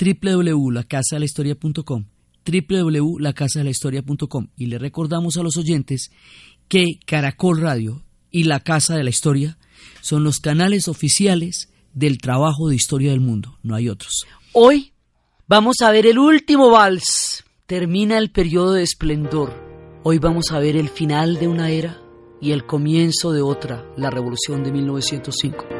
www.lacasadelahistoria.com www.lacasadelahistoria.com y le recordamos a los oyentes que Caracol Radio y La Casa de la Historia son los canales oficiales del trabajo de historia del mundo, no hay otros. Hoy vamos a ver el último vals, termina el periodo de esplendor. Hoy vamos a ver el final de una era y el comienzo de otra, la revolución de 1905.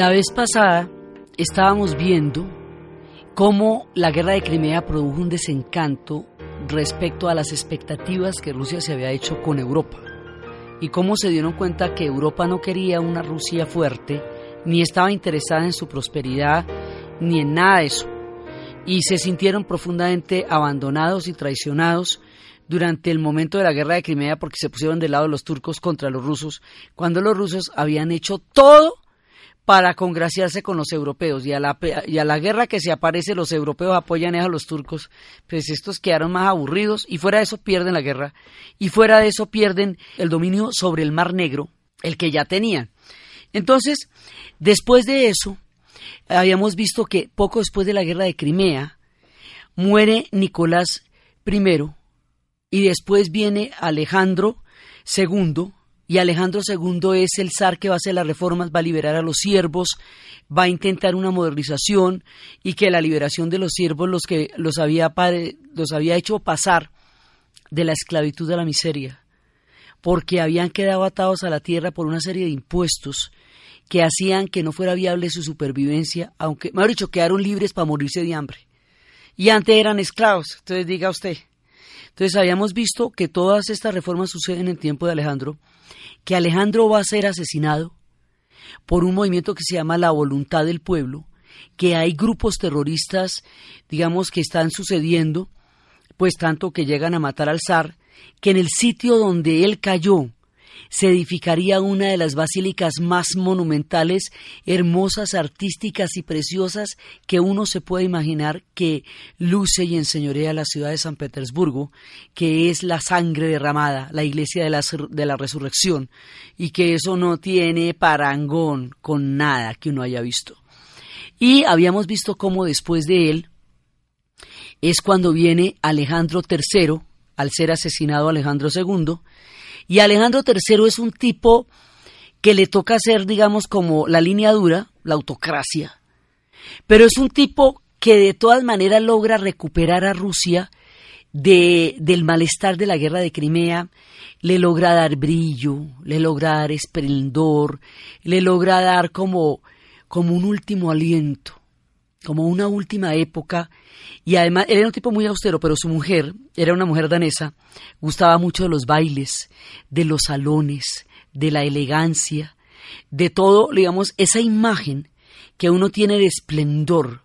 La vez pasada estábamos viendo cómo la guerra de Crimea produjo un desencanto respecto a las expectativas que Rusia se había hecho con Europa y cómo se dieron cuenta que Europa no quería una Rusia fuerte, ni estaba interesada en su prosperidad, ni en nada de eso, y se sintieron profundamente abandonados y traicionados durante el momento de la guerra de Crimea porque se pusieron del lado de los turcos contra los rusos, cuando los rusos habían hecho todo para congraciarse con los europeos. Y a la, y a la guerra que se aparece los europeos apoyan a los turcos, pues estos quedaron más aburridos y fuera de eso pierden la guerra. Y fuera de eso pierden el dominio sobre el Mar Negro, el que ya tenían. Entonces, después de eso, habíamos visto que poco después de la guerra de Crimea, muere Nicolás I y después viene Alejandro II, y Alejandro II es el zar que va a hacer las reformas, va a liberar a los siervos, va a intentar una modernización y que la liberación de los siervos los que los había, los había hecho pasar de la esclavitud a la miseria, porque habían quedado atados a la tierra por una serie de impuestos que hacían que no fuera viable su supervivencia, aunque, mejor dicho, quedaron libres para morirse de hambre. Y antes eran esclavos, entonces diga usted. Entonces habíamos visto que todas estas reformas suceden en el tiempo de Alejandro, que Alejandro va a ser asesinado por un movimiento que se llama la voluntad del pueblo, que hay grupos terroristas, digamos, que están sucediendo, pues tanto que llegan a matar al zar, que en el sitio donde él cayó, se edificaría una de las basílicas más monumentales, hermosas, artísticas y preciosas que uno se puede imaginar que luce y enseñorea la ciudad de San Petersburgo, que es la sangre derramada, la iglesia de la, de la resurrección, y que eso no tiene parangón con nada que uno haya visto. Y habíamos visto cómo después de él es cuando viene Alejandro III, al ser asesinado Alejandro II, y Alejandro III es un tipo que le toca hacer, digamos, como la línea dura, la autocracia. Pero es un tipo que de todas maneras logra recuperar a Rusia de, del malestar de la guerra de Crimea, le logra dar brillo, le logra dar esplendor, le logra dar como, como un último aliento como una última época, y además era un tipo muy austero, pero su mujer, era una mujer danesa, gustaba mucho de los bailes, de los salones, de la elegancia, de todo, digamos, esa imagen que uno tiene de esplendor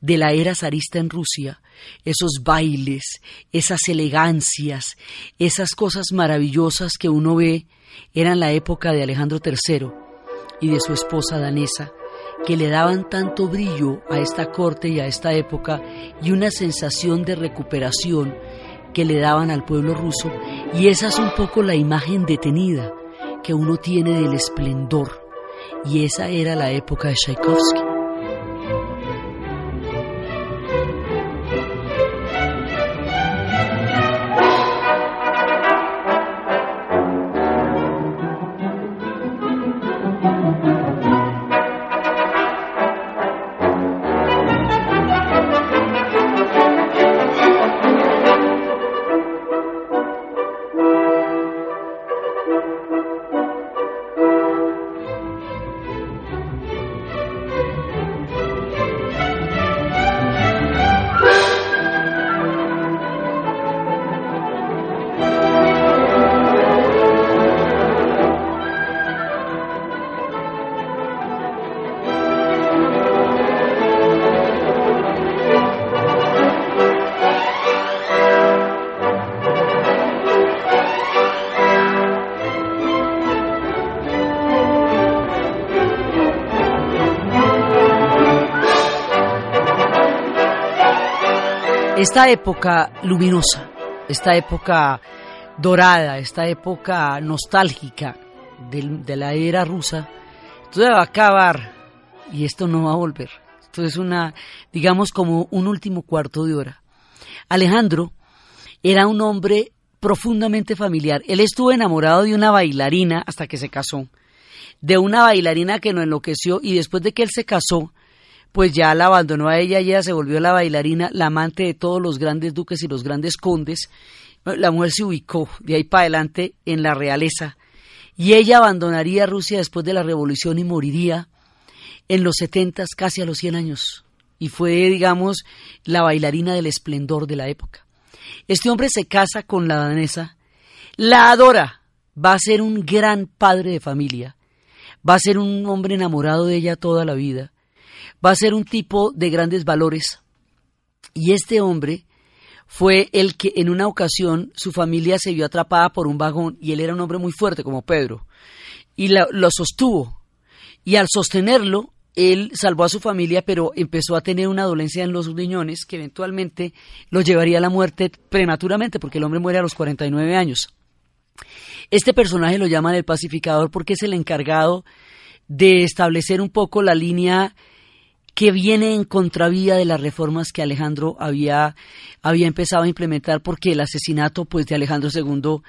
de la era zarista en Rusia, esos bailes, esas elegancias, esas cosas maravillosas que uno ve, eran la época de Alejandro III y de su esposa danesa, que le daban tanto brillo a esta corte y a esta época y una sensación de recuperación que le daban al pueblo ruso y esa es un poco la imagen detenida que uno tiene del esplendor y esa era la época de Tchaikovsky. Esta época luminosa, esta época dorada, esta época nostálgica de, la era rusa, todo va a acabar y esto no va a volver. Esto es una, digamos, como un último cuarto de hora. Alejandro era un hombre profundamente familiar. Él estuvo enamorado de una bailarina hasta que se casó, de una bailarina que no enloqueció y después de que él se casó, pues ya la abandonó a ella ella se volvió la bailarina, la amante de todos los grandes duques y los grandes condes. La mujer se ubicó de ahí para adelante en la realeza y ella abandonaría Rusia después de la revolución y moriría en los setentas, casi a los 100 años. Y fue, digamos, la bailarina del esplendor de la época. Este hombre se casa con la danesa, la adora, va a ser un gran padre de familia, va a ser un hombre enamorado de ella toda la vida, va a ser un tipo de grandes valores. Y este hombre fue el que en una ocasión su familia se vio atrapada por un vagón y él era un hombre muy fuerte como Pedro y lo sostuvo. Y al sostenerlo, él salvó a su familia, pero empezó a tener una dolencia en los riñones que eventualmente lo llevaría a la muerte prematuramente, porque el hombre muere a los 49 años. Este personaje lo llaman el pacificador porque es el encargado de establecer un poco la línea que viene en contravía de las reformas que Alejandro había, había empezado a implementar, porque el asesinato pues, de Alejandro II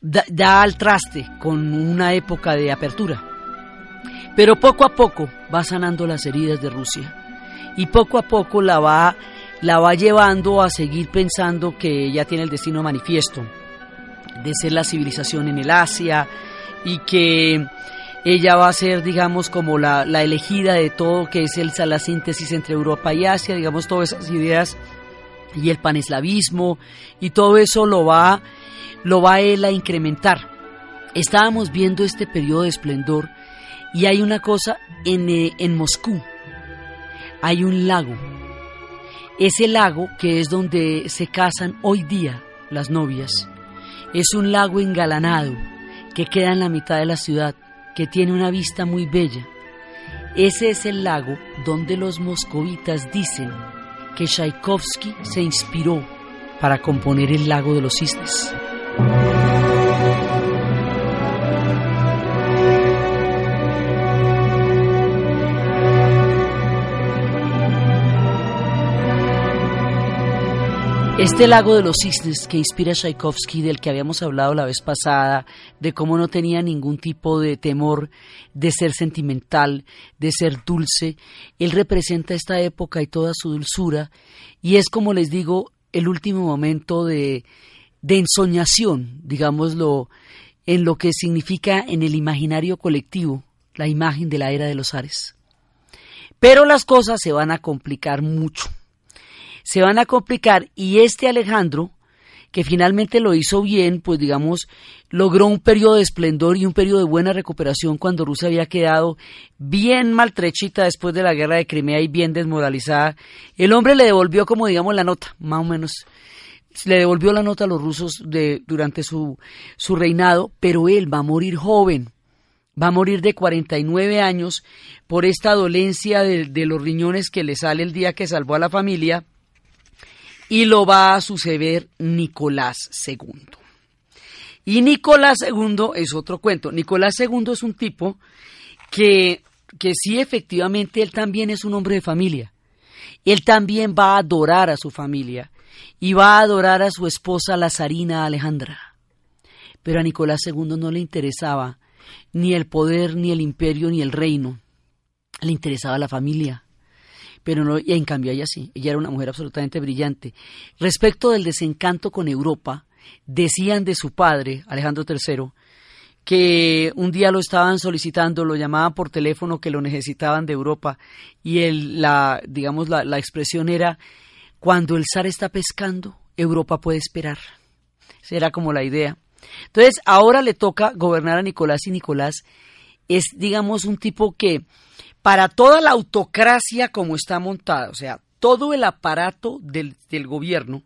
da, al traste con una época de apertura. Pero poco a poco va sanando las heridas de Rusia y poco a poco la va, la va llevando a seguir pensando que ya tiene el destino manifiesto de ser la civilización en el Asia y que ella va a ser, digamos, como la, la elegida de todo, que es el, la síntesis entre Europa y Asia, digamos, todas esas ideas y el paneslavismo y todo eso lo va, lo va él a incrementar. Estábamos viendo este periodo de esplendor y hay una cosa en, eh, en Moscú. Hay un lago. Ese lago que es donde se casan hoy día las novias. Es un lago engalanado que queda en la mitad de la ciudad, que tiene una vista muy bella. Ese es el lago donde los moscovitas dicen que Tchaikovsky se inspiró para componer el lago de los cisnes. Este lago de los cisnes que inspira Tchaikovsky, del que habíamos hablado la vez pasada, de cómo no tenía ningún tipo de temor de ser sentimental, de ser dulce, él representa esta época y toda su dulzura, y es como les digo, el último momento de, de ensoñación, digámoslo, en lo que significa en el imaginario colectivo la imagen de la era de los Ares. Pero las cosas se van a complicar mucho se van a complicar y este Alejandro, que finalmente lo hizo bien, pues digamos, logró un periodo de esplendor y un periodo de buena recuperación cuando Rusia había quedado bien maltrechita después de la guerra de Crimea y bien desmoralizada. El hombre le devolvió como digamos la nota, más o menos. Le devolvió la nota a los rusos de, durante su, su reinado, pero él va a morir joven va a morir de 49 años por esta dolencia de, de, los riñones que le sale el día que salvó a la familia y lo va a suceder Nicolás II. Y Nicolás II es otro cuento. Nicolás II es un tipo que, que sí, efectivamente, él también es un hombre de familia. Él también va a adorar a su familia y va a adorar a su esposa, la zarina Alejandra. Pero a Nicolás II no le interesaba ni el poder, ni el imperio, ni el reino. Le interesaba la familia pero no, y en cambio ella sí, ella era una mujer absolutamente brillante. Respecto del desencanto con Europa, decían de su padre, Alejandro III, que un día lo estaban solicitando, lo llamaban por teléfono que lo necesitaban de Europa y el, la, digamos, la, la expresión era, cuando el zar está pescando, Europa puede esperar. Esa era como la idea. Entonces, ahora le toca gobernar a Nicolás y Nicolás es, digamos, un tipo que para toda la autocracia como está montada, o sea, todo el aparato del, gobierno,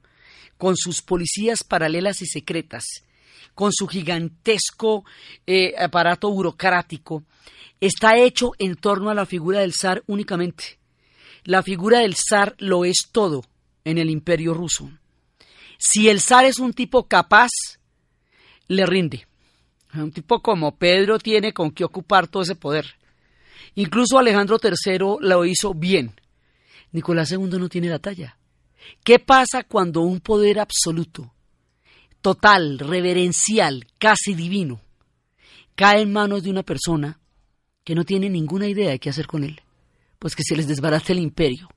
con sus policías paralelas y secretas, con su gigantesco eh, aparato burocrático, está hecho en torno a la figura del zar únicamente. La figura del zar lo es todo en el imperio ruso. Si el zar es un tipo capaz, le rinde. Un tipo como Pedro tiene con qué ocupar todo ese poder. Incluso Alejandro III lo hizo bien. Nicolás II no tiene la talla. ¿Qué pasa cuando un poder absoluto, total, reverencial, casi divino, cae en manos de una persona que no tiene ninguna idea de qué hacer con él? Pues que se les desbarate el imperio.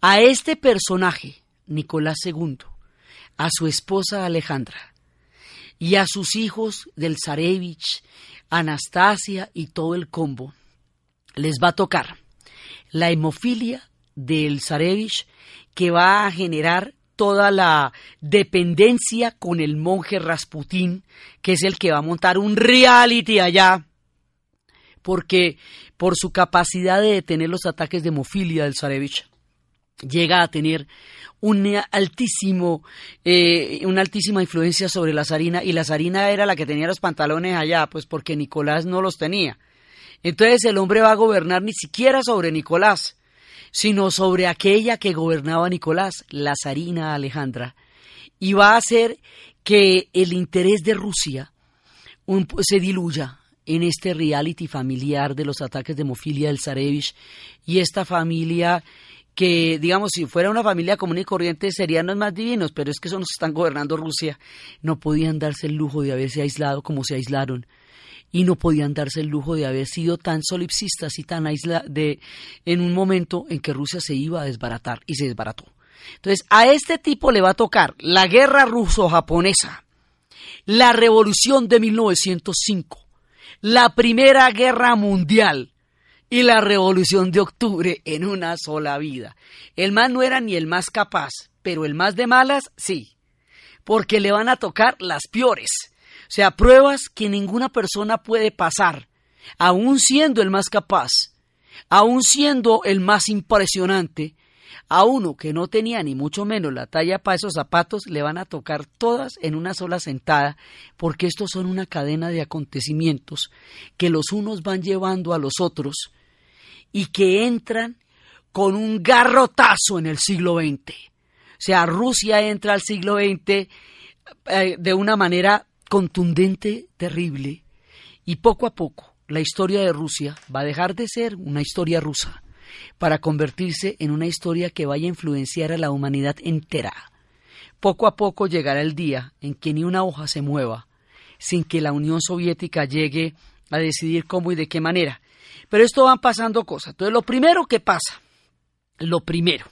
A este personaje, Nicolás II, a su esposa Alejandra y a sus hijos del Zarevich, Anastasia y todo el combo, les va a tocar la hemofilia del Zarevich que va a generar toda la dependencia con el monje Rasputín, que es el que va a montar un reality allá, porque por su capacidad de detener los ataques de hemofilia del Zarevich, llega a tener un altísimo, eh, una altísima influencia sobre la zarina, y la zarina era la que tenía los pantalones allá, pues porque Nicolás no los tenía. Entonces el hombre va a gobernar ni siquiera sobre Nicolás, sino sobre aquella que gobernaba Nicolás, la zarina Alejandra, y va a hacer que el interés de Rusia se diluya en este reality familiar de los ataques de hemofilia del Zarevich y esta familia que, digamos, si fuera una familia común y corriente serían los más divinos, pero es que son los que están gobernando Rusia, no podían darse el lujo de haberse aislado como se aislaron y no podían darse el lujo de haber sido tan solipsistas y tan aislados en un momento en que Rusia se iba a desbaratar y se desbarató. Entonces, a este tipo le va a tocar la guerra ruso-japonesa, la revolución de 1905, la primera guerra mundial, y la revolución de octubre en una sola vida. El más no era ni el más capaz, pero el más de malas sí, porque le van a tocar las peores, sea, pruebas que ninguna persona puede pasar, aún siendo el más capaz, aún siendo el más impresionante, a uno que no tenía ni mucho menos la talla para esos zapatos, le van a tocar todas en una sola sentada, porque estos son una cadena de acontecimientos que los unos van llevando a los otros y que entran con un garrotazo en el siglo XX. O sea, Rusia entra al siglo XX eh, de una manera contundente, terrible, y poco a poco la historia de Rusia va a dejar de ser una historia rusa para convertirse en una historia que vaya a influenciar a la humanidad entera. Poco a poco llegará el día en que ni una hoja se mueva sin que la Unión Soviética llegue a decidir cómo y de qué manera. Pero esto van pasando cosas. Entonces, lo primero que pasa, lo primero,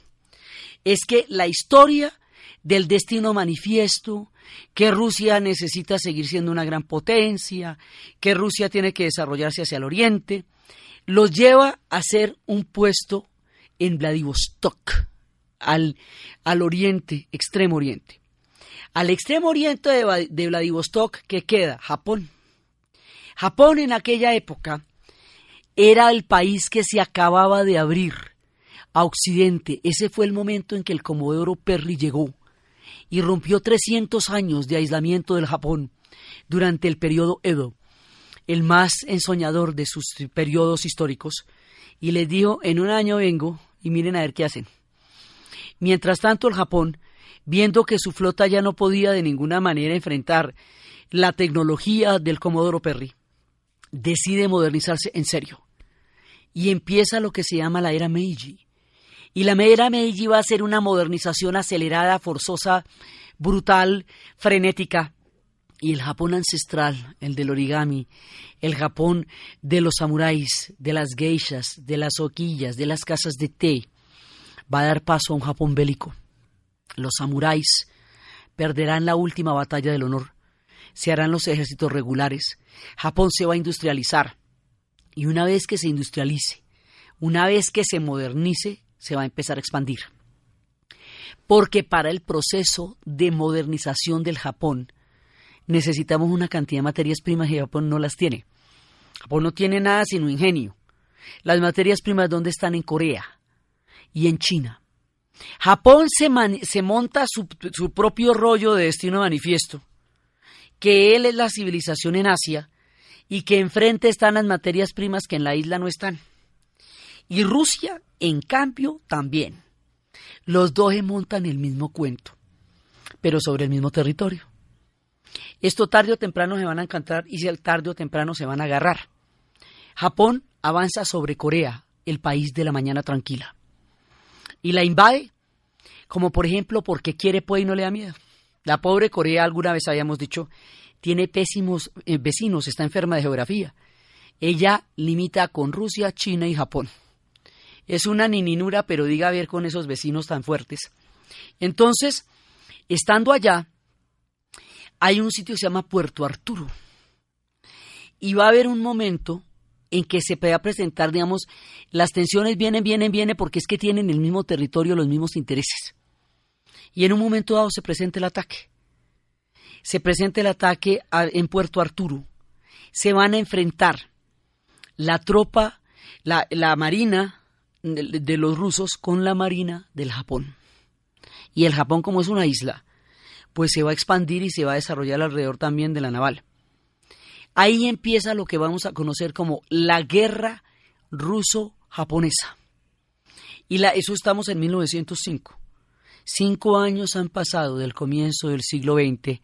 es que la historia del destino manifiesto, que Rusia necesita seguir siendo una gran potencia, que Rusia tiene que desarrollarse hacia el oriente, los lleva a ser un puesto en Vladivostok, al, al oriente, extremo oriente. Al extremo oriente de, de Vladivostok, ¿qué queda? Japón. Japón en aquella época era el país que se acababa de abrir a Occidente. Ese fue el momento en que el Comodoro Perry llegó y rompió 300 años de aislamiento del Japón durante el periodo Edo, el más ensoñador de sus periodos históricos, y le dijo, en un año vengo y miren a ver qué hacen. Mientras tanto, el Japón, viendo que su flota ya no podía de ninguna manera enfrentar la tecnología del Comodoro Perry, decide modernizarse en serio y empieza lo que se llama la era Meiji. Y la era Meiji va a ser una modernización acelerada, forzosa, brutal, frenética. Y el Japón ancestral, el del origami, el Japón de los samuráis, de las geishas, de las oquillas, de las casas de té, va a dar paso a un Japón bélico. Los samuráis perderán la última batalla del honor, se harán los ejércitos regulares, Japón se va a industrializar, y una vez que se industrialice, una vez que se modernice, se va a empezar a expandir. Porque para el proceso de modernización del Japón necesitamos una cantidad de materias primas y Japón no las tiene. Japón no tiene nada sino ingenio. Las materias primas, ¿dónde están? En Corea y en China. Japón se, se monta su, su propio rollo de destino manifiesto, que él es la civilización en Asia y que enfrente están las materias primas que en la isla no están. Y Rusia, en cambio, también. los dos montan el mismo cuento, pero sobre el mismo territorio. Esto tarde o temprano se van a encontrar y si el tarde o temprano se van a agarrar. Japón avanza sobre Corea, el país de la mañana tranquila. Y la invade, como por ejemplo porque quiere pues y no le da miedo. La pobre Corea, alguna vez habíamos dicho, tiene pésimos eh, vecinos, está enferma de geografía. Ella limita con Rusia, China y Japón. Es una nininura, pero diga a ver con esos vecinos tan fuertes. Entonces, estando allá, hay un sitio que se llama Puerto Arturo. Y va a haber un momento en que se pueda presentar, digamos, las tensiones vienen, vienen, vienen, porque es que tienen el mismo territorio, los mismos intereses. Y en un momento dado se presenta el ataque. Se presenta el ataque en Puerto Arturo. Se van a enfrentar la tropa, la, marina de, los rusos con la marina del Japón. Y el Japón, como es una isla, pues se va a expandir y se va a desarrollar alrededor también de la naval. Ahí empieza lo que vamos a conocer como la guerra ruso-japonesa. Y la, eso estamos en 1905. Cinco años han pasado del comienzo del siglo XX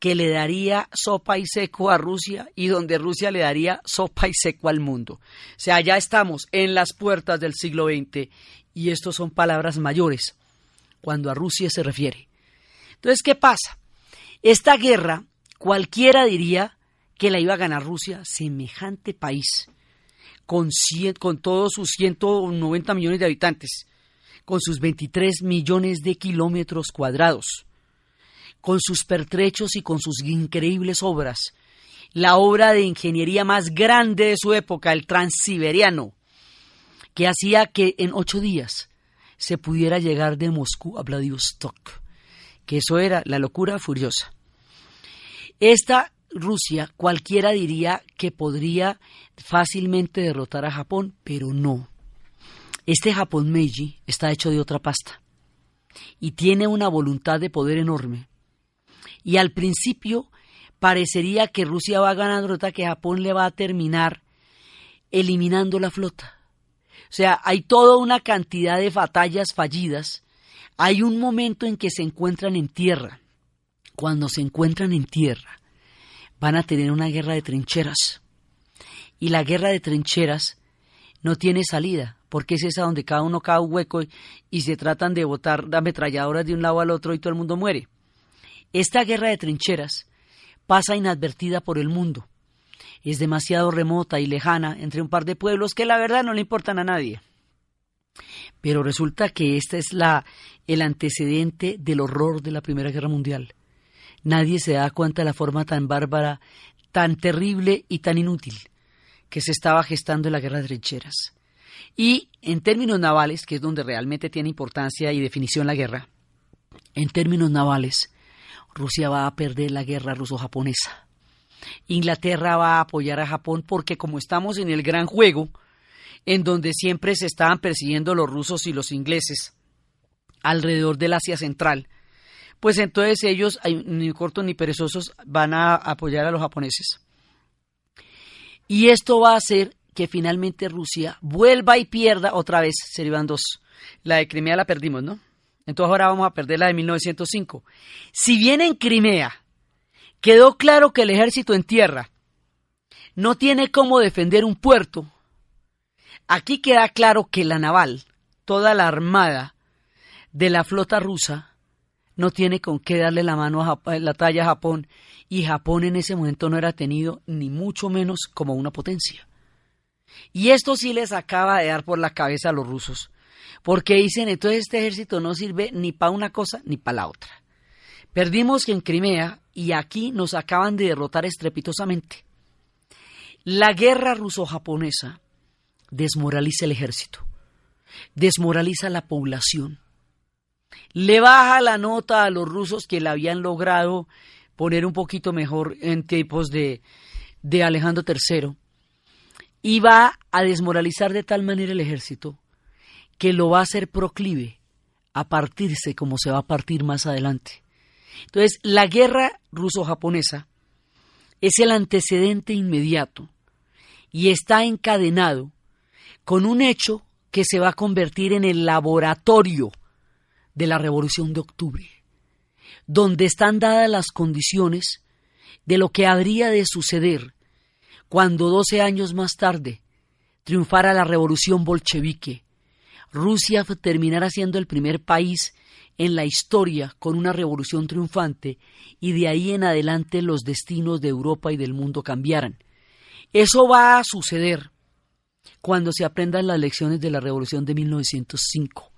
que le daría sopa y seco a Rusia y donde Rusia le daría sopa y seco al mundo. O sea, ya estamos en las puertas del siglo XX y estos son palabras mayores cuando a Rusia se refiere. Entonces, ¿qué pasa? Esta guerra cualquiera diría que la iba a ganar Rusia, semejante país, con, con todos sus 190 millones de habitantes, con sus 23 millones de kilómetros cuadrados, con sus pertrechos y con sus increíbles obras, la obra de ingeniería más grande de su época, el Transiberiano, que hacía que en ocho días se pudiera llegar de Moscú a Vladivostok, que eso era la locura furiosa. Esta Rusia, cualquiera diría que podría fácilmente derrotar a Japón, pero no. Este Japón Meiji está hecho de otra pasta y tiene una voluntad de poder enorme. Y al principio parecería que Rusia va a ganar derrota, que Japón le va a terminar eliminando la flota. O sea, hay toda una cantidad de batallas fallidas. Hay un momento en que se encuentran en tierra. Cuando se encuentran en tierra, van a tener una guerra de trincheras. Y la guerra de trincheras no tiene salida, porque es esa donde cada uno cae un hueco y se tratan de botar ametralladoras de un lado al otro y todo el mundo muere. Esta guerra de trincheras pasa inadvertida por el mundo. Es demasiado remota y lejana entre un par de pueblos que la verdad no le importan a nadie. Pero resulta que esta es la el antecedente del horror de la Primera Guerra Mundial nadie se da cuenta de la forma tan bárbara, tan terrible y tan inútil que se estaba gestando en la guerra de trincheras. Y en términos navales, que es donde realmente tiene importancia y definición la guerra, en términos navales, Rusia va a perder la guerra ruso-japonesa. Inglaterra va a apoyar a Japón porque como estamos en el gran juego, en donde siempre se estaban persiguiendo los rusos y los ingleses alrededor del Asia Central, pues entonces ellos, ni cortos ni perezosos, van a apoyar a los japoneses. Y esto va a hacer que finalmente Rusia vuelva y pierda otra vez, serían dos. La de Crimea la perdimos, ¿no? Entonces ahora vamos a perder la de 1905. Si bien en Crimea quedó claro que el ejército en tierra no tiene cómo defender un puerto, aquí queda claro que la naval, toda la armada de la flota rusa, no tiene con qué darle la mano a la talla a Japón y Japón en ese momento no era tenido ni mucho menos como una potencia. Y esto sí les acaba de dar por la cabeza a los rusos, porque dicen entonces este ejército no sirve ni para una cosa ni para la otra. Perdimos en Crimea y aquí nos acaban de derrotar estrepitosamente. La guerra ruso-japonesa desmoraliza el ejército, desmoraliza la población, le baja la nota a los rusos que la habían logrado poner un poquito mejor en tiempos de, de Alejandro III y va a desmoralizar de tal manera el ejército que lo va a hacer proclive a partirse como se va a partir más adelante. Entonces, la guerra ruso-japonesa es el antecedente inmediato y está encadenado con un hecho que se va a convertir en el laboratorio de la Revolución de Octubre, donde están dadas las condiciones de lo que habría de suceder cuando 12 años más tarde triunfara la Revolución bolchevique. Rusia terminara siendo el primer país en la historia con una revolución triunfante y de ahí en adelante los destinos de Europa y del mundo cambiaran. Eso va a suceder cuando se aprendan las lecciones de la revolución de 1905.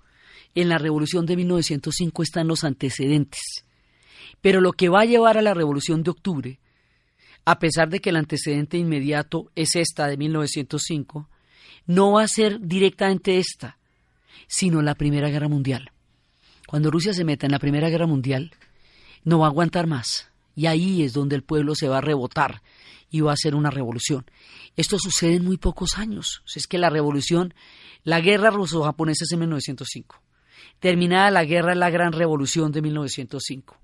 En la revolución de 1905 están los antecedentes. Pero lo que va a llevar a la revolución de octubre, a pesar de que el antecedente inmediato es esta de 1905, no va a ser directamente esta, sino la Primera Guerra Mundial. Cuando Rusia se meta en la Primera Guerra Mundial, no va a aguantar más. Y ahí es donde el pueblo se va a rebotar y va a ser una revolución. Esto sucede en muy pocos años. es que la revolución, la guerra ruso-japonesa es en 1905. Terminada la guerra, la gran revolución de 1905.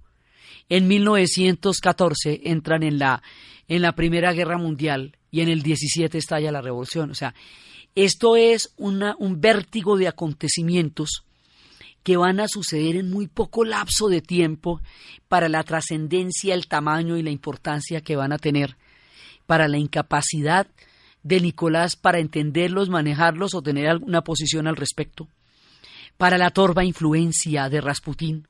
En 1914 entran en la, en la Primera Guerra Mundial y en el 17 estalla la revolución. O sea, esto es un vértigo de acontecimientos que van a suceder en muy poco lapso de tiempo para la trascendencia, el tamaño y la importancia que van a tener, para la incapacidad de Nicolás para entenderlos, manejarlos o tener alguna posición al respecto, para la torva influencia de Rasputín,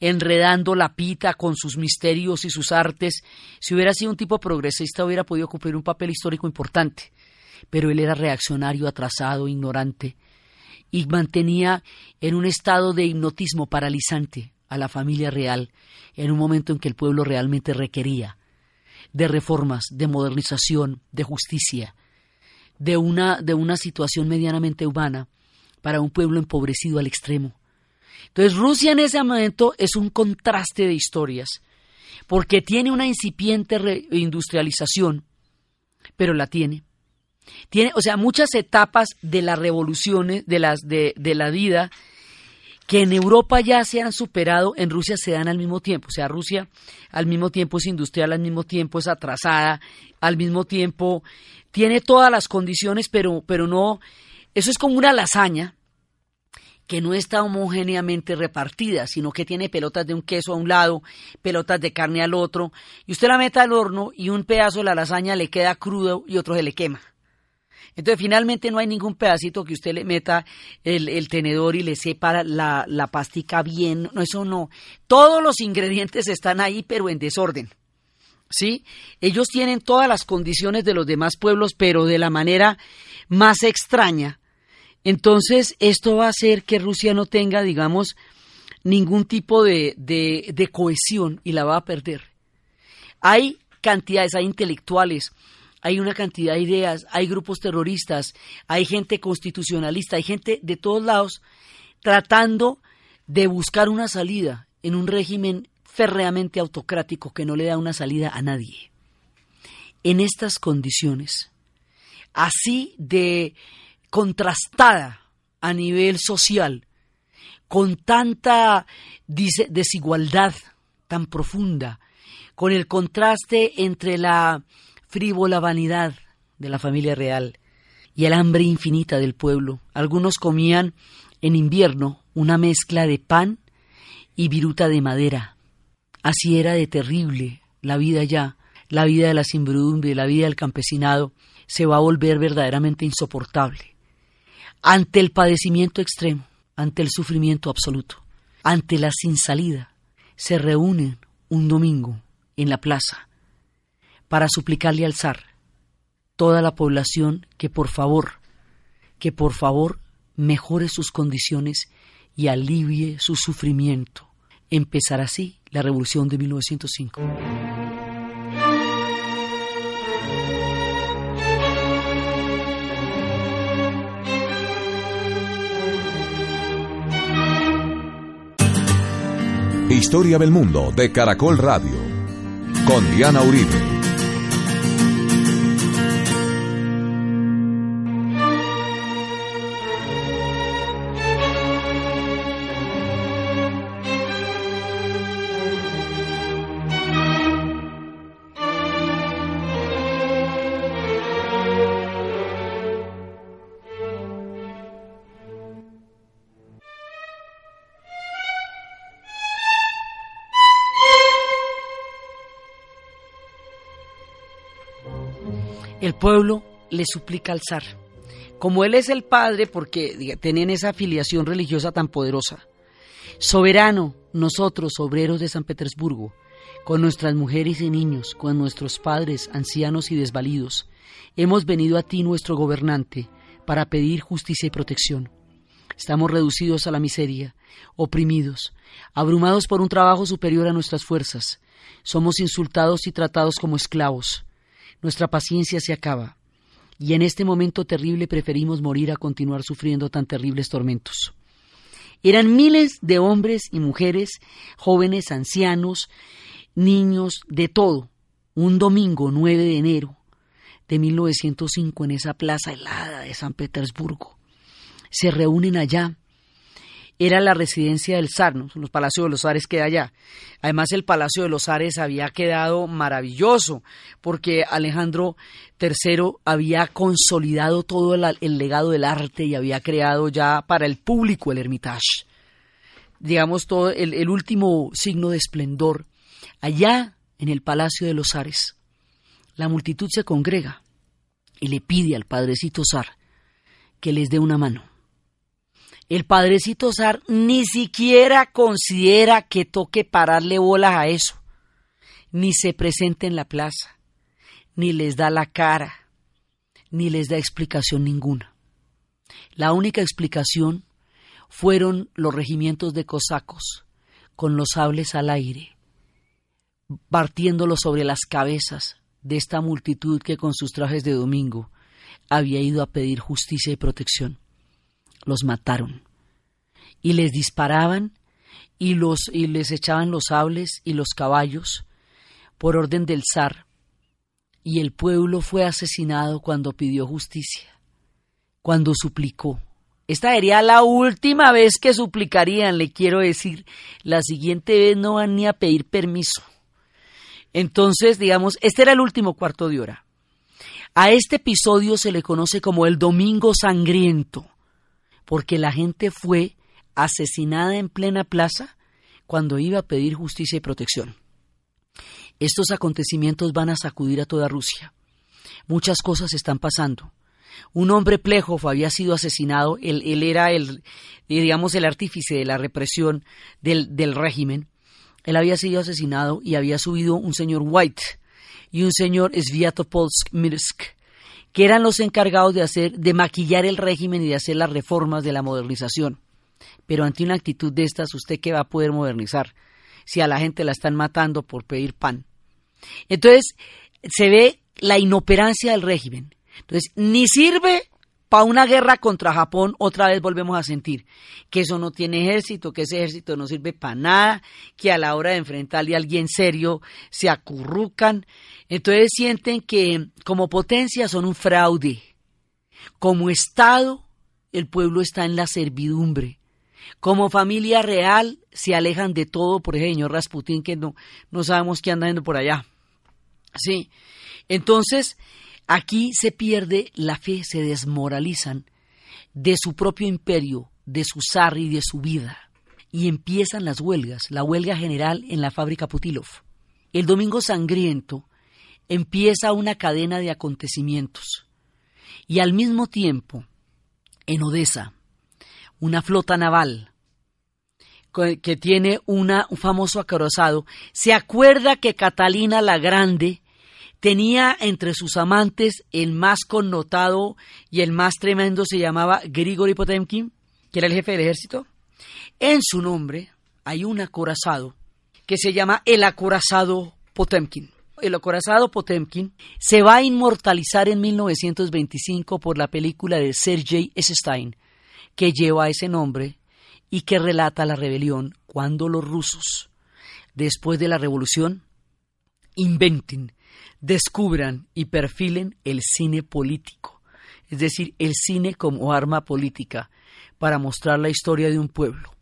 enredando la pita con sus misterios y sus artes. Si hubiera sido un tipo progresista hubiera podido cumplir un papel histórico importante, pero él era reaccionario, atrasado, ignorante, y mantenía en un estado de hipnotismo paralizante a la familia real en un momento en que el pueblo realmente requería de reformas, de modernización, de justicia, de una, de una situación medianamente humana para un pueblo empobrecido al extremo. Entonces Rusia en ese momento es un contraste de historias, porque tiene una incipiente reindustrialización, pero la tiene. Tiene, o sea, muchas etapas de las revoluciones, de, las, de, de la vida, que en Europa ya se han superado, en Rusia se dan al mismo tiempo. O sea, Rusia al mismo tiempo es industrial, al mismo tiempo es atrasada, al mismo tiempo tiene todas las condiciones, pero, pero no. Eso es como una lasaña que no está homogéneamente repartida, sino que tiene pelotas de un queso a un lado, pelotas de carne al otro, y usted la mete al horno y un pedazo de la lasaña le queda crudo y otro se le quema. Entonces, finalmente no hay ningún pedacito que usted le meta el, tenedor y le separa la, la pastica bien. No, eso no. Todos los ingredientes están ahí, pero en desorden. ¿Sí? Ellos tienen todas las condiciones de los demás pueblos, pero de la manera más extraña. Entonces, esto va a hacer que Rusia no tenga, digamos, ningún tipo de, de, de cohesión y la va a perder. Hay cantidades, hay intelectuales, hay una cantidad de ideas, hay grupos terroristas, hay gente constitucionalista, hay gente de todos lados tratando de buscar una salida en un régimen férreamente autocrático que no le da una salida a nadie. En estas condiciones, así de contrastada a nivel social, con tanta desigualdad tan profunda, con el contraste entre la frívola vanidad de la familia real y el hambre infinita del pueblo. Algunos comían en invierno una mezcla de pan y viruta de madera. Así era de terrible la vida ya, la vida de la simbrudumbre, la vida del campesinado, se va a volver verdaderamente insoportable. Ante el padecimiento extremo, ante el sufrimiento absoluto, ante la sin salida, se reúnen un domingo en la plaza para suplicarle al zar, toda la población, que por favor, que por favor mejore sus condiciones y alivie su sufrimiento. Empezar así la revolución de 1905. Historia del Mundo de Caracol Radio con Diana Uribe. El pueblo le suplica al zar. Como él es el padre, porque tienen esa afiliación religiosa tan poderosa, soberano, nosotros, obreros de San Petersburgo, con nuestras mujeres y niños, con nuestros padres, ancianos y desvalidos, hemos venido a ti, nuestro gobernante, para pedir justicia y protección. Estamos reducidos a la miseria, oprimidos, abrumados por un trabajo superior a nuestras fuerzas. Somos insultados y tratados como esclavos. Nuestra paciencia se acaba. Y en este momento terrible preferimos morir a continuar sufriendo tan terribles tormentos. Eran miles de hombres y mujeres, jóvenes, ancianos, niños, de todo. Un domingo 9 de enero de 1905 en esa plaza helada de San Petersburgo se reúnen allá. Era la residencia del zar, ¿no? los palacios de los zares queda allá. Además, el palacio de los zares había quedado maravilloso, porque Alejandro III había consolidado todo el, legado del arte y había creado ya para el público el Hermitage. Digamos, todo el, el último signo de esplendor. Allá, en el palacio de los zares, la multitud se congrega y le pide al padrecito zar que les dé una mano. El padrecito zar ni siquiera considera que toque pararle bolas a eso, ni se presenta en la plaza, ni les da la cara, ni les da explicación ninguna. La única explicación fueron los regimientos de cosacos, con los sables al aire, partiéndolos sobre las cabezas de esta multitud que con sus trajes de domingo había ido a pedir justicia y protección los mataron. Y les disparaban y, los, y les echaban los sables y los caballos por orden del zar. Y el pueblo fue asesinado cuando pidió justicia, cuando suplicó. Esta sería la última vez que suplicarían, le quiero decir. La siguiente vez no van ni a pedir permiso. Entonces, digamos, este era el último cuarto de hora. A este episodio se le conoce como el Domingo Sangriento porque la gente fue asesinada en plena plaza cuando iba a pedir justicia y protección. Estos acontecimientos van a sacudir a toda Rusia. Muchas cosas están pasando. Un hombre Plejov había sido asesinado, él, era el, digamos, el artífice de la represión del, del régimen. Él había sido asesinado y había subido un señor White y un señor Sviatopolsk Mirsk, que eran los encargados de hacer, de maquillar el régimen y de hacer las reformas de la modernización. Pero ante una actitud de estas, ¿usted qué va a poder modernizar? Si a la gente la están matando por pedir pan. Entonces, se ve la inoperancia del régimen. Entonces, ni sirve para una guerra contra Japón, otra vez volvemos a sentir que eso no tiene ejército, que ese ejército no sirve para nada, que a la hora de enfrentarle a alguien serio se acurrucan. Entonces sienten que como potencia son un fraude. Como Estado, el pueblo está en la servidumbre. Como familia real, se alejan de todo, por ejemplo, señor Rasputín, que no, no sabemos qué anda yendo por allá. Sí. Entonces, Aquí se pierde la fe, se desmoralizan de su propio imperio, de su zar y de su vida. Y empiezan las huelgas, la huelga general en la fábrica Putilov. El domingo sangriento empieza una cadena de acontecimientos. Y al mismo tiempo, en Odessa, una flota naval que tiene un famoso acorazado, se acuerda que Catalina la Grande Tenía entre sus amantes el más connotado y el más tremendo se llamaba Grigori Potemkin, que era el jefe del ejército. En su nombre hay un acorazado que se llama el acorazado Potemkin. El acorazado Potemkin se va a inmortalizar en 1925 por la película de Sergei Stein, que lleva ese nombre y que relata la rebelión cuando los rusos, después de la revolución, inventen descubran y perfilen el cine político, es decir, el cine como arma política para mostrar la historia de un pueblo.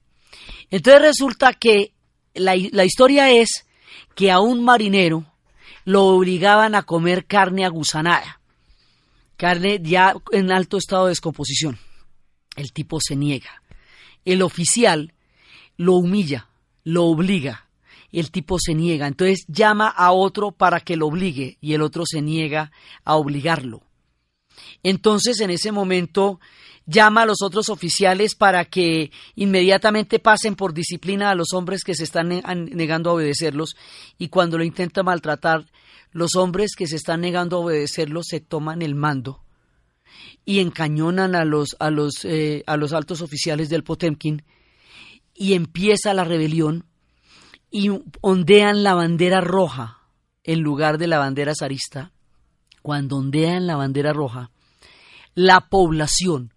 Entonces resulta que la, historia es que a un marinero lo obligaban a comer carne agusanada, carne ya en alto estado de descomposición. El tipo se niega. El oficial lo humilla, lo obliga el tipo se niega. Entonces llama a otro para que lo obligue y el otro se niega a obligarlo. Entonces en ese momento llama a los otros oficiales para que inmediatamente pasen por disciplina a los hombres que se están negando a obedecerlos y cuando lo intenta maltratar, los hombres que se están negando a obedecerlos se toman el mando y encañonan a los, a los, eh, a los altos oficiales del Potemkin y empieza la rebelión y ondean la bandera roja en lugar de la bandera zarista. Cuando ondean la bandera roja, la población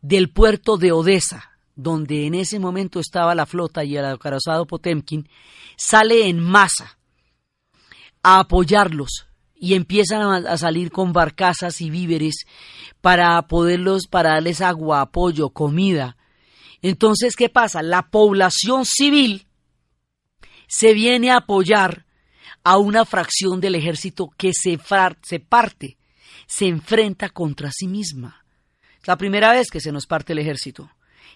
del puerto de Odessa, donde en ese momento estaba la flota y el acorazado Potemkin, sale en masa a apoyarlos y empiezan a, salir con barcazas y víveres para poderlos, para darles agua, apoyo, comida. Entonces, ¿qué pasa? La población civil se viene a apoyar a una fracción del ejército que se, se parte, se enfrenta contra sí misma. Es la primera vez que se nos parte el ejército.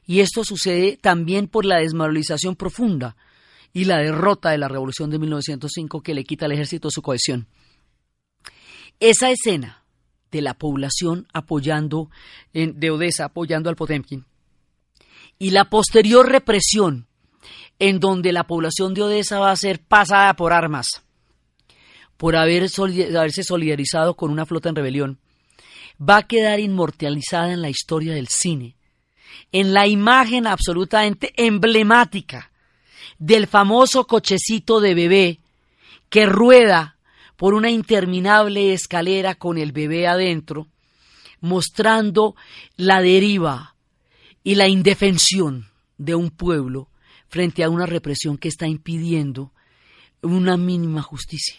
Y esto sucede también por la desmoralización profunda y la derrota de la revolución de 1905 que le quita al ejército su cohesión. Esa escena de la población apoyando en, de Odessa, apoyando al Potemkin, y la posterior represión en donde la población de Odessa va a ser pasada por armas por haber haberse solidarizado con una flota en rebelión, va a quedar inmortalizada en la historia del cine, en la imagen absolutamente emblemática del famoso cochecito de bebé que rueda por una interminable escalera con el bebé adentro, mostrando la deriva y la indefensión de un pueblo frente a una represión que está impidiendo una mínima justicia.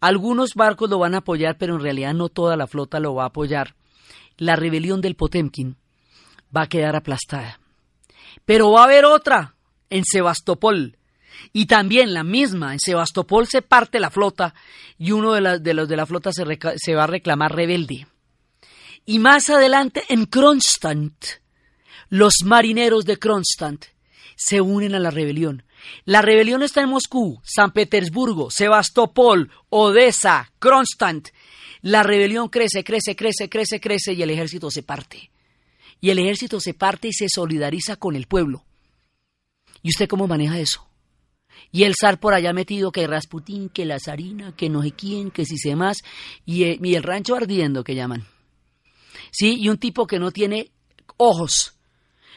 Algunos barcos lo van a apoyar, pero en realidad no toda la flota lo va a apoyar. La rebelión del Potemkin va a quedar aplastada. Pero va a haber otra en Sebastopol. Y también la misma, en Sebastopol se parte la flota y uno de, los de la flota se, se va a reclamar rebelde. Y más adelante en Kronstadt, los marineros de Kronstadt se unen a la rebelión. La rebelión está en Moscú, San Petersburgo, Sebastopol, Odessa, Kronstadt. La rebelión crece, crece, crece, crece, crece y el ejército se parte. Y el ejército se parte y se solidariza con el pueblo. ¿Y usted cómo maneja eso? Y el zar por allá metido, que Rasputín, que la zarina, que no sé quién, que si sé más, y, eh, y el rancho ardiendo que llaman. Sí, y un tipo que no tiene ojos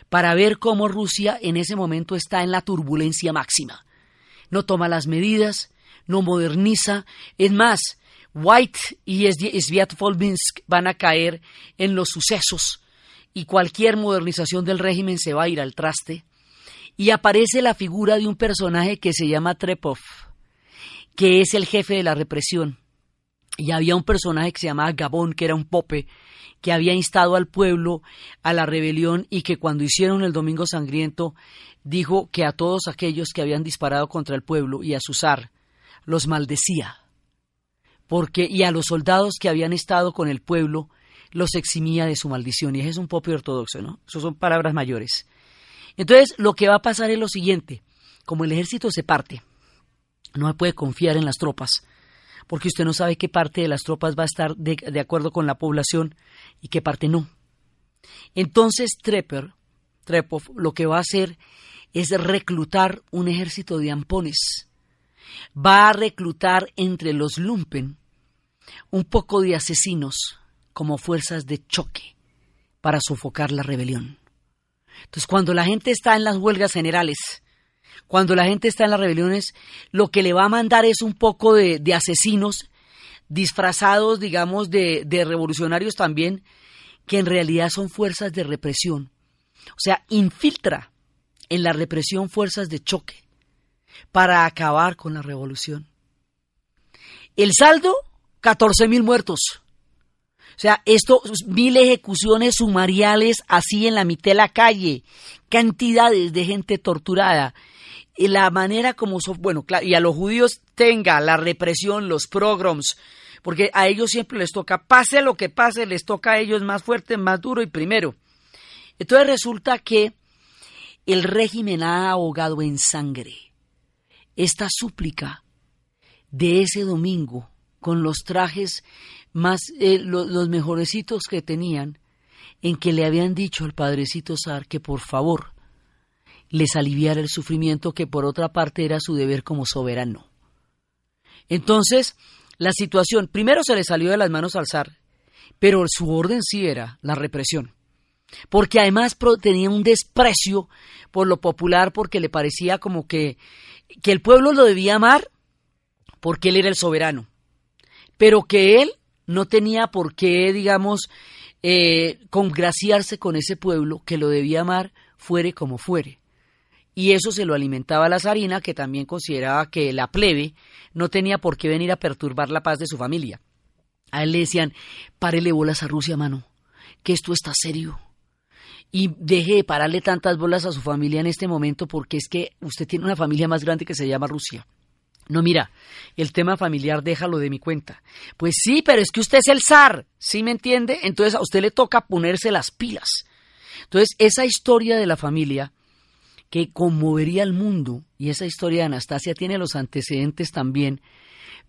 para ver cómo Rusia en ese momento está en la turbulencia máxima. No toma las medidas, no moderniza. Es más, White y Sviatovolminsk van a caer en los sucesos y cualquier modernización del régimen se va a ir al traste. Y aparece la figura de un personaje que se llama Trepov, que es el jefe de la represión. Y había un personaje que se llamaba Gabón, que era un pope, que había instado al pueblo a la rebelión y que cuando hicieron el Domingo Sangriento dijo que a todos aquellos que habían disparado contra el pueblo y a su zar los maldecía, porque y a los soldados que habían estado con el pueblo los eximía de su maldición. Y ese es un pope ortodoxo, ¿no? Eso son palabras mayores. Entonces, lo que va a pasar es lo siguiente: como el ejército se parte, no puede confiar en las tropas porque usted no sabe qué parte de las tropas va a estar de, acuerdo con la población y qué parte no. Entonces Trepper, Trepov, lo que va a hacer es reclutar un ejército de ampones. Va a reclutar entre los lumpen un poco de asesinos como fuerzas de choque para sofocar la rebelión. Entonces, cuando la gente está en las huelgas generales, cuando la gente está en las rebeliones, lo que le va a mandar es un poco de, asesinos disfrazados, digamos, de, revolucionarios también, que en realidad son fuerzas de represión. O sea, infiltra en la represión fuerzas de choque para acabar con la revolución. El saldo, 14 mil muertos. O sea, esto, mil ejecuciones sumariales así en la mitad de la calle, cantidades de gente torturada y la manera como bueno, y a los judíos tenga la represión, los pogroms, porque a ellos siempre les toca, pase lo que pase, les toca a ellos más fuerte, más duro y primero. Entonces resulta que el régimen ha ahogado en sangre esta súplica de ese domingo con los trajes más, eh, los mejorecitos que tenían, en que le habían dicho al padrecito Sar que por favor les aliviara el sufrimiento que por otra parte era su deber como soberano. Entonces, la situación, primero se le salió de las manos al zar, pero su orden sí era la represión. Porque además tenía un desprecio por lo popular, porque le parecía como que, que el pueblo lo debía amar porque él era el soberano, pero que él no tenía por qué, digamos, eh, congraciarse con ese pueblo, que lo debía amar fuere como fuere y eso se lo alimentaba la zarina, que también consideraba que la plebe no tenía por qué venir a perturbar la paz de su familia. A él le decían, párele bolas a Rusia, mano, que esto está serio. Y deje de pararle tantas bolas a su familia en este momento porque es que usted tiene una familia más grande que se llama Rusia. No, mira, el tema familiar déjalo de mi cuenta. Pues sí, pero es que usted es el zar, ¿sí me entiende? Entonces a usted le toca ponerse las pilas. Entonces, esa historia de la familia que conmovería al mundo, y esa historia de Anastasia tiene los antecedentes también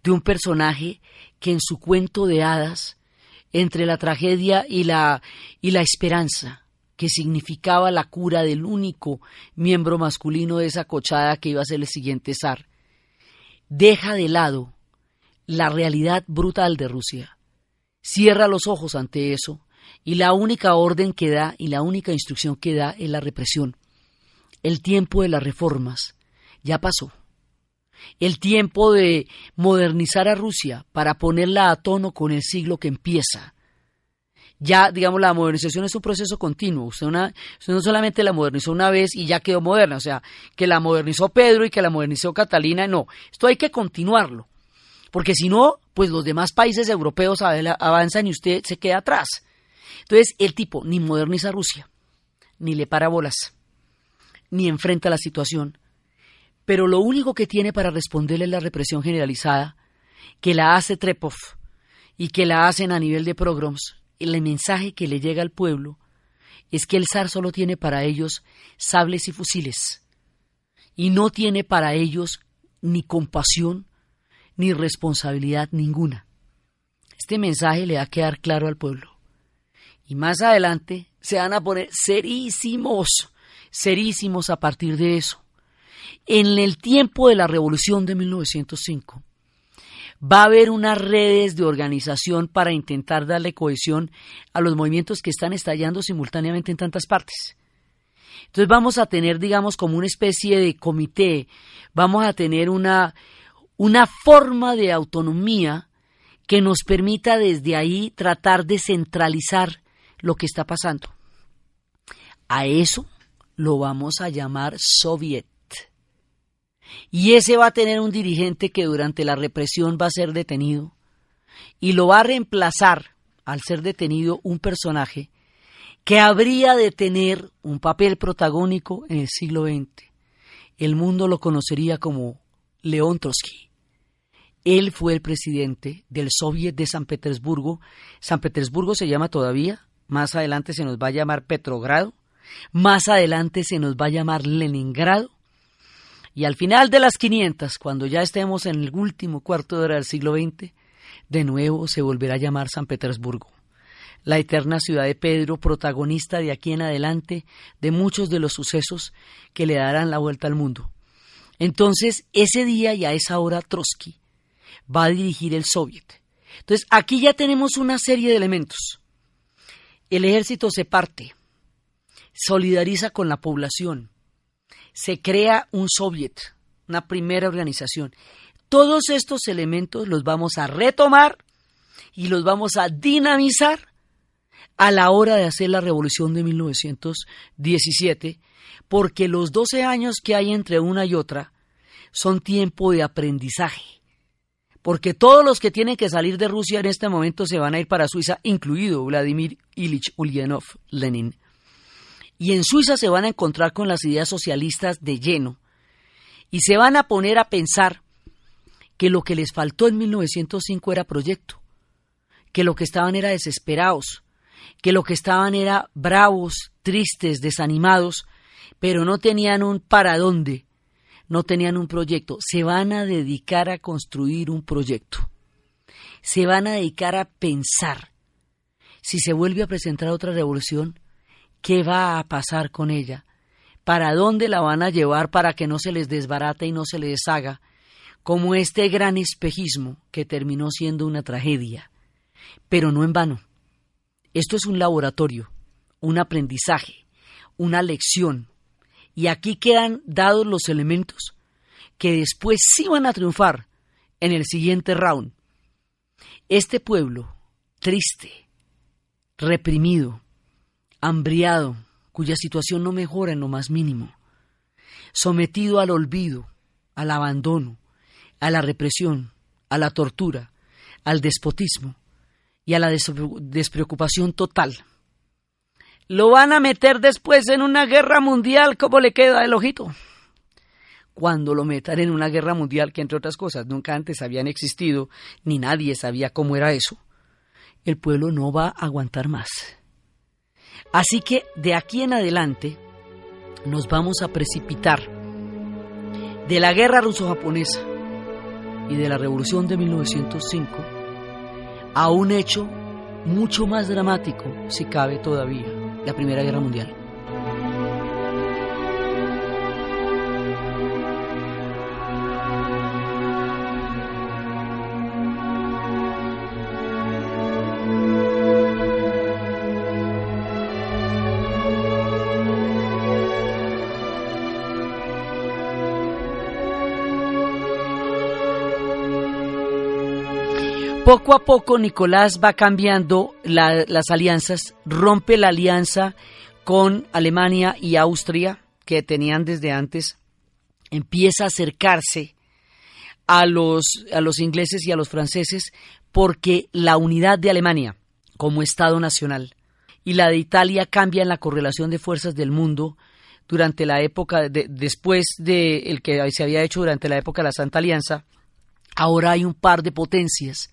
de un personaje que en su cuento de hadas, entre la tragedia y la, y la esperanza, que significaba la cura del único miembro masculino de esa cochada que iba a ser el siguiente zar, deja de lado la realidad brutal de Rusia, cierra los ojos ante eso, y la única orden que da y la única instrucción que da es la represión. El tiempo de las reformas ya pasó. El tiempo de modernizar a Rusia para ponerla a tono con el siglo que empieza. Ya, digamos, la modernización es un proceso continuo. Usted, no solamente la modernizó una vez y ya quedó moderna, o sea, que la modernizó Pedro y que la modernizó Catalina, no. Esto hay que continuarlo. Porque si no, pues los demás países europeos avanzan y usted se queda atrás. Entonces, el tipo ni moderniza a Rusia, ni le para bolas ni enfrenta la situación, pero lo único que tiene para responderle es la represión generalizada, que la hace Trepov y que la hacen a nivel de pogroms. El mensaje que le llega al pueblo es que el zar solo tiene para ellos sables y fusiles, y no tiene para ellos ni compasión ni responsabilidad ninguna. Este mensaje le va a quedar claro al pueblo. Y más adelante se van a poner serísimos serísimos a partir de eso. En el tiempo de la revolución de 1905, va a haber unas redes de organización para intentar darle cohesión a los movimientos que están estallando simultáneamente en tantas partes. Entonces vamos a tener, digamos, como una especie de comité, vamos a tener una, una forma de autonomía que nos permita desde ahí tratar de centralizar lo que está pasando. A eso lo vamos a llamar Soviet. Y ese va a tener un dirigente que durante la represión va a ser detenido y lo va a reemplazar al ser detenido un personaje que habría de tener un papel protagónico en el siglo XX. El mundo lo conocería como León Trotsky. Él fue el presidente del Soviet de San Petersburgo. San Petersburgo se llama todavía, más adelante se nos va a llamar Petrogrado, más adelante se nos va a llamar Leningrado. Y al final de las 500, cuando ya estemos en el último cuarto de hora del siglo XX, de nuevo se volverá a llamar San Petersburgo, la eterna ciudad de Pedro, protagonista de aquí en adelante de muchos de los sucesos que le darán la vuelta al mundo. Entonces, ese día y a esa hora Trotsky va a dirigir el Soviet. Entonces, aquí ya tenemos una serie de elementos. El ejército se parte, solidariza con la población, se crea un soviet, una primera organización. Todos estos elementos los vamos a retomar y los vamos a dinamizar a la hora de hacer la revolución de 1917, porque los 12 años que hay entre una y otra son tiempo de aprendizaje. Porque todos los que tienen que salir de Rusia en este momento se van a ir para Suiza, incluido Vladimir Ilich Ulyanov Lenin y en Suiza se van a encontrar con las ideas socialistas de lleno y se van a poner a pensar que lo que les faltó en 1905 era proyecto, que lo que estaban era desesperados, que lo que estaban era bravos, tristes, desanimados, pero no tenían un para dónde, no tenían un proyecto, se van a dedicar a construir un proyecto. Se van a dedicar a pensar. Si se vuelve a presentar otra revolución, ¿qué va a pasar con ella? ¿Para dónde la van a llevar para que no se les desbarate y no se les deshaga? Como este gran espejismo que terminó siendo una tragedia. Pero no en vano. Esto es un laboratorio, un aprendizaje, una lección. Y aquí quedan dados los elementos que después sí van a triunfar en el siguiente round. Este pueblo, triste, reprimido, hambriado, cuya situación no mejora en lo más mínimo, sometido al olvido, al abandono, a la represión, a la tortura, al despotismo y a la despreocupación total. Lo van a meter después en una guerra mundial, como le queda el ojito? Cuando lo metan en una guerra mundial que, entre otras cosas, nunca antes habían existido, ni nadie sabía cómo era eso, el pueblo no va a aguantar más. Así que de aquí en adelante nos vamos a precipitar de la guerra ruso-japonesa y de la revolución de 1905 a un hecho mucho más dramático, si cabe todavía, la Primera Guerra Mundial. Poco a poco Nicolás va cambiando las alianzas, rompe la alianza con Alemania y Austria que tenían desde antes, empieza a acercarse a los, a los ingleses y a los franceses porque la unidad de Alemania como Estado nacional y la de Italia cambia en la correlación de fuerzas del mundo durante la época, de, después de el que se había hecho durante la época de la Santa Alianza, ahora hay un par de potencias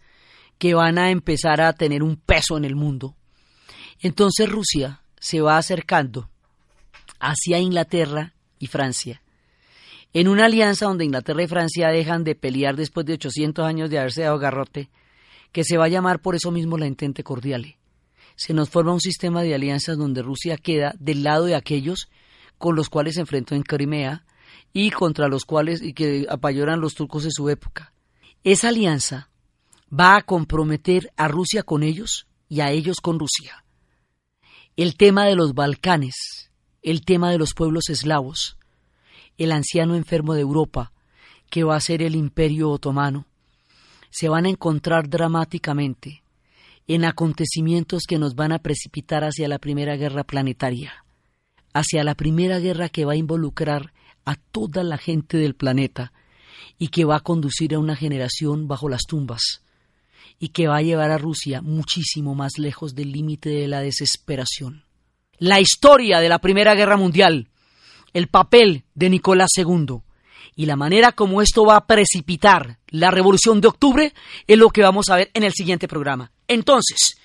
que van a empezar a tener un peso en el mundo. Entonces Rusia se va acercando hacia Inglaterra y Francia, en una alianza donde Inglaterra y Francia dejan de pelear después de 800 años de haberse dado garrote, que se va a llamar por eso mismo la Entente Cordiale. Se nos forma un sistema de alianzas donde Rusia queda del lado de aquellos con los cuales se enfrentó en Crimea y contra los cuales y que apayoran los turcos de su época. Esa alianza va a comprometer a Rusia con ellos y a ellos con Rusia. El tema de los Balcanes, el tema de los pueblos eslavos, el anciano enfermo de Europa, que va a ser el imperio otomano, se van a encontrar dramáticamente en acontecimientos que nos van a precipitar hacia la primera guerra planetaria, hacia la primera guerra que va a involucrar a toda la gente del planeta y que va a conducir a una generación bajo las tumbas, y que va a llevar a Rusia muchísimo más lejos del límite de la desesperación. La historia de la Primera Guerra Mundial, el papel de Nicolás II y la manera como esto va a precipitar la Revolución de Octubre es lo que vamos a ver en el siguiente programa. Entonces,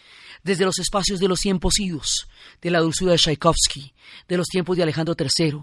desde los espacios de los tiempos idos, de la dulzura de Tchaikovsky, de los tiempos de Alejandro III,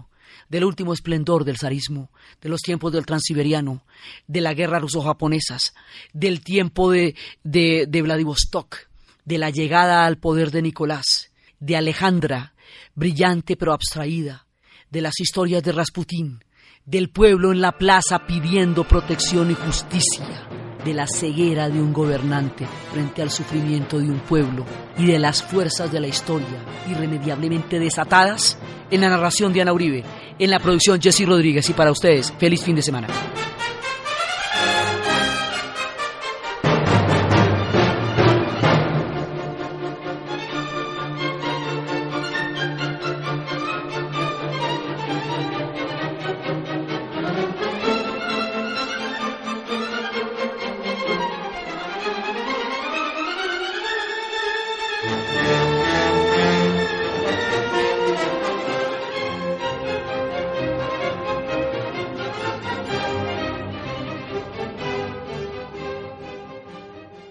del último esplendor del zarismo, de los tiempos del transiberiano, de la guerra ruso-japonesas, del tiempo de, de, de Vladivostok, de la llegada al poder de Nicolás, de Alejandra, brillante pero abstraída, de las historias de Rasputín, del pueblo en la plaza pidiendo protección y justicia, de la ceguera de un gobernante frente al sufrimiento de un pueblo y de las fuerzas de la historia irremediablemente desatadas en la narración de Ana Uribe, en la producción Jesse Rodríguez y para ustedes, feliz fin de semana.